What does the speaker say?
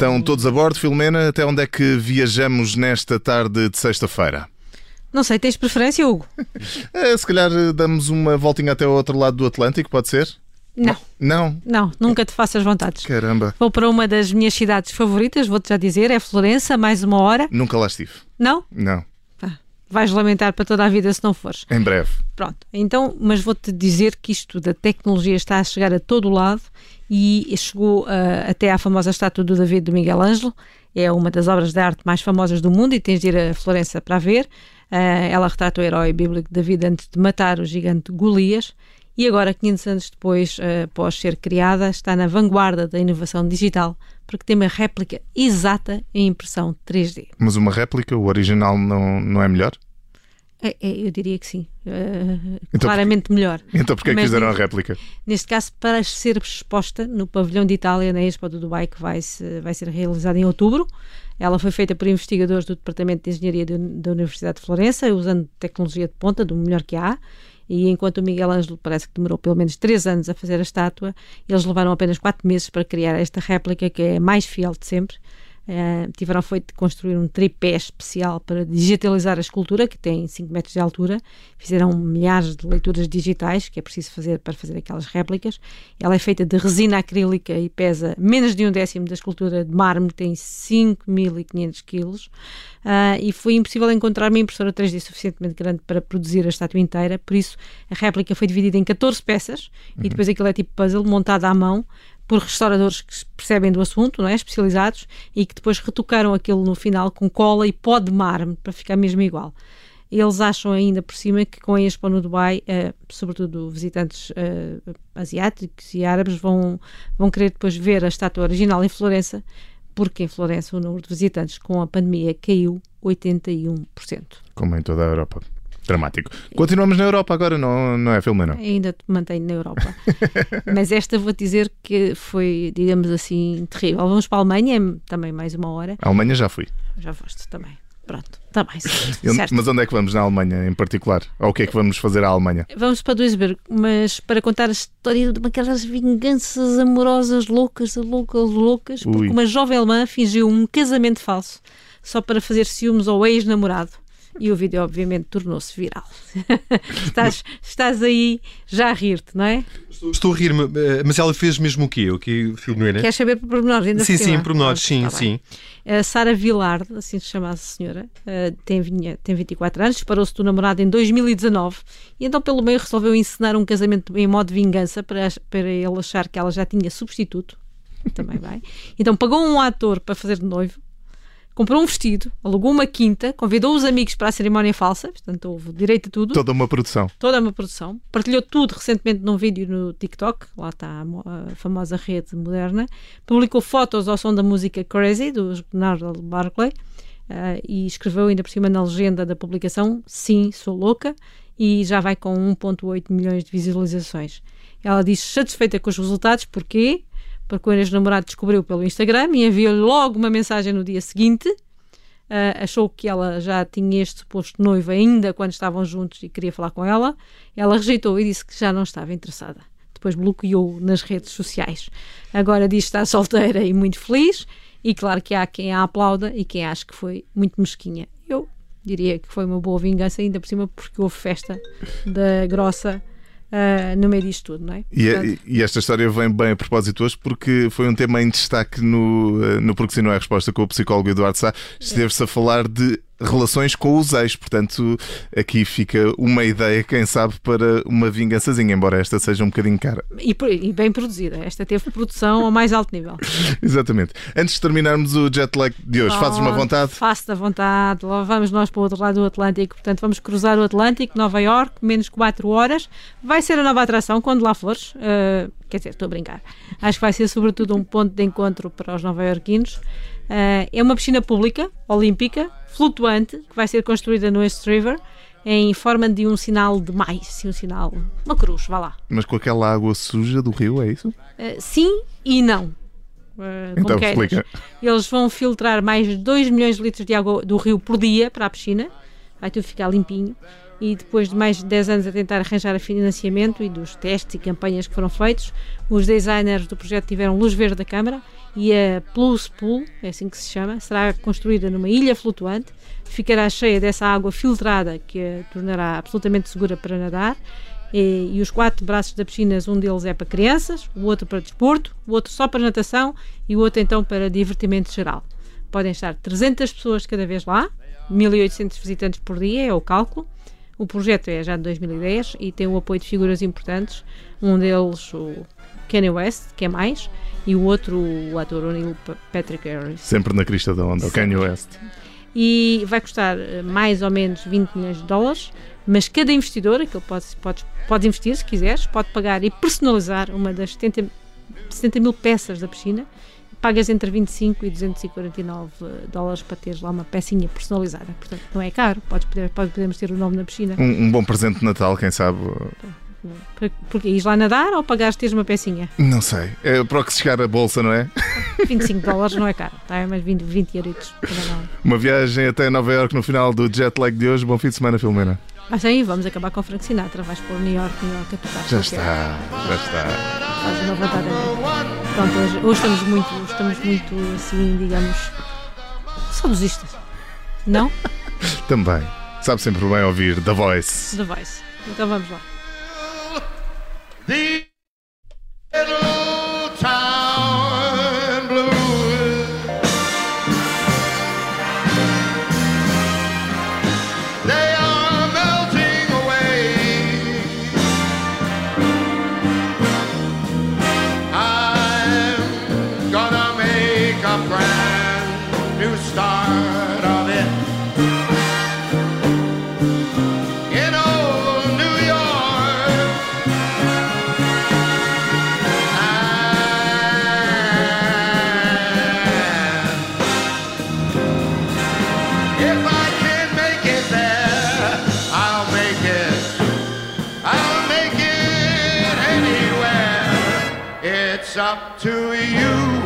Estão todos a bordo, Filomena. Até onde é que viajamos nesta tarde de sexta-feira? Não sei, tens preferência, Hugo? Eh, se calhar eh, damos uma voltinha até ao outro lado do Atlântico, pode ser? Não. Não? Não, nunca te faças vontades. Caramba. Vou para uma das minhas cidades favoritas, vou-te já dizer, é Florença, mais uma hora. Nunca lá estive. Não? Não. Vais lamentar para toda a vida se não fores. Em breve. Pronto, então, mas vou-te dizer que isto da tecnologia está a chegar a todo o lado e chegou uh, até à famosa estátua do David do Miguel Ângelo, é uma das obras de arte mais famosas do mundo e tens de ir a Florença para ver. Uh, ela retrata o herói bíblico David antes de matar o gigante Golias e agora, 500 anos depois, uh, após ser criada, está na vanguarda da inovação digital porque tem uma réplica exata em impressão 3D. Mas uma réplica, o original não, não é melhor? É, é, eu diria que sim. Uh, então, claramente porque, melhor. Então porquê é que fizeram a réplica? Neste caso, para ser exposta no pavilhão de Itália, na Expo do Dubai, que vai, -se, vai ser realizada em outubro. Ela foi feita por investigadores do Departamento de Engenharia da Universidade de Florença, usando tecnologia de ponta, do melhor que há. E enquanto o Miguel Ângelo parece que demorou pelo menos três anos a fazer a estátua, eles levaram apenas quatro meses para criar esta réplica, que é a mais fiel de sempre. Uh, tiveram feito construir um tripé especial para digitalizar a escultura, que tem 5 metros de altura. Fizeram milhares de leituras digitais, que é preciso fazer para fazer aquelas réplicas. Ela é feita de resina acrílica e pesa menos de um décimo da escultura de mármore, tem 5.500 quilos. Uh, e foi impossível encontrar uma impressora 3D suficientemente grande para produzir a estátua inteira, por isso a réplica foi dividida em 14 peças uhum. e depois aquilo é tipo puzzle montado à mão por restauradores que percebem do assunto, não é? especializados, e que depois retocaram aquilo no final com cola e pó de mármore para ficar mesmo igual. Eles acham ainda por cima que com a Expo no Dubai, uh, sobretudo visitantes uh, asiáticos e árabes, vão, vão querer depois ver a estátua original em Florença, porque em Florença o número de visitantes com a pandemia caiu 81%. Como em toda a Europa dramático. Continuamos na Europa agora, não, não é, Filomena? Ainda te mantenho na Europa. Mas esta vou dizer que foi, digamos assim, terrível. Vamos para a Alemanha, é também mais uma hora. A Alemanha já fui. Já foste também. Pronto, está bem. Certo. Mas onde é que vamos na Alemanha em particular? Ou o que é que vamos fazer à Alemanha? Vamos para Duisburg, mas para contar a história de uma aquelas vinganças amorosas loucas, loucas, loucas, porque Ui. uma jovem alemã fingiu um casamento falso só para fazer ciúmes ao ex-namorado e o vídeo obviamente tornou-se viral. estás, estás aí já a rir-te, não é? Estou a rir-me, eh, mas ela fez mesmo o quê? O que Filomena? Queres saber por pormenores? Ainda sim, sim, pormenores, sim, ah, sim. A Sara Villard, assim se chama a senhora, uh, tem, tem 24 anos, separou-se do namorado em 2019 e então pelo meio resolveu encenar um casamento em modo de vingança para, para ele achar que ela já tinha substituto. Também vai. Então pagou um ator para fazer de noivo comprou um vestido, alugou uma quinta, convidou os amigos para a cerimónia falsa, portanto houve direito a tudo. Toda uma produção. Toda uma produção. Partilhou tudo recentemente num vídeo no TikTok, lá está a, famosa rede moderna. Publicou fotos ao som da música Crazy, do Bernardo Barclay, uh, e escreveu ainda por cima na legenda da publicação: Sim, sou louca, e já vai com 1,8 milhões de visualizações. Ela diz satisfeita com os resultados, porquê? Porque o ex-namorado descobriu pelo Instagram e enviou-lhe logo uma mensagem no dia seguinte. Uh, achou que ela já tinha este suposto noivo ainda quando estavam juntos e queria falar com ela. Ela rejeitou e disse que já não estava interessada. Depois bloqueou nas redes sociais. Agora diz que está solteira e muito feliz. E claro que há quem a aplauda e quem acha que foi muito mesquinha. Eu diria que foi uma boa vingança, ainda por cima porque houve festa da grossa uh, no meio disto tudo, não é? E, é, e, esta história vem bem a propósito hoje porque foi um tema em destaque no, uh, no Porque Se Não é Resposta com o psicólogo Eduardo Sá. Esteve-se a falar de relações com os ex. Portanto, aqui fica uma ideia, quem sabe, para uma vingançazinha, embora esta seja um bocadinho cara. E, e bem produzida. Esta teve produção ao mais alto nível. Exatamente. Antes de terminarmos o jet lag de hoje, oh, fazes uma vontade? Faço da vontade. Lá vamos nós para o outro lado do Atlântico. Portanto, vamos cruzar o Atlântico, Nova York, menos 4 horas. Vai ser a nova atração quando lá fores. Uh, quer dizer, estou a brincar. Acho que vai ser sobretudo um ponto de encontro para os nova-iorquinos. Uh, é uma piscina pública, olímpica, flutuante, que vai ser construída no East River em forma de um sinal de mais, sim, um sinal, uma cruz, vá lá. Mas com aquela água suja do rio, é isso? Uh, sim e não. Uh, então explica. Eles vão filtrar mais de 2 milhões de litros de água do rio por dia para a piscina, vai tudo ficar limpinho. E depois de mais de 10 anos a tentar arranjar financiamento e dos testes e campanhas que foram feitos, os designers do projeto tiveram luz verde da Câmara e a Plus Pool, é assim que se chama, será construída numa ilha flutuante, ficará cheia dessa água filtrada que a tornará absolutamente segura para nadar. E, e, os quatro braços da piscina, um deles é para crianças, o outro para desporto, o outro só para natação e o outro então para divertimento geral. Podem estar 300 pessoas cada vez lá, 1800 visitantes por dia, é o cálculo. O projeto é já de 2010 e tem o apoio de figuras importantes, um deles o Kanye West, que é mais, e o outro, o ator Neil Patrick Harris. Sempre na crista da onda, o Kanye West. E vai custar eh, mais ou menos 20 milhões de dólares, mas cada investidor, aquilo pode, pode, pode investir se quiseres, pode pagar e personalizar uma das 70, 70 mil peças da piscina pagas entre 25 e 249 dólares para teres lá uma pecinha personalizada. Portanto, não é caro, podes, poder, podemos ter o nome na piscina. Um, um bom presente de Natal, quem sabe. Porque ires lá nadar ou pagaste teres uma pecinha? Não sei. É para o que se chegar a bolsa, não é? 25 dólares não é caro, tá? é mais 20, 20 euritos. Uma viagem até Nova York no final do jet lag de hoje. Bom fim de semana, Filomena. Ah, sim, vamos acabar com o Frank Sinatra. Vais pôr New York, New York a tocar. Já está, já está. Faz uma vontade Pronto, hoje, hoje estamos muito, estamos muito assim, digamos, saudosistas. Não? Também. Sabe sempre bem ouvir The Voice. The Voice. Então vamos lá. It's up to you.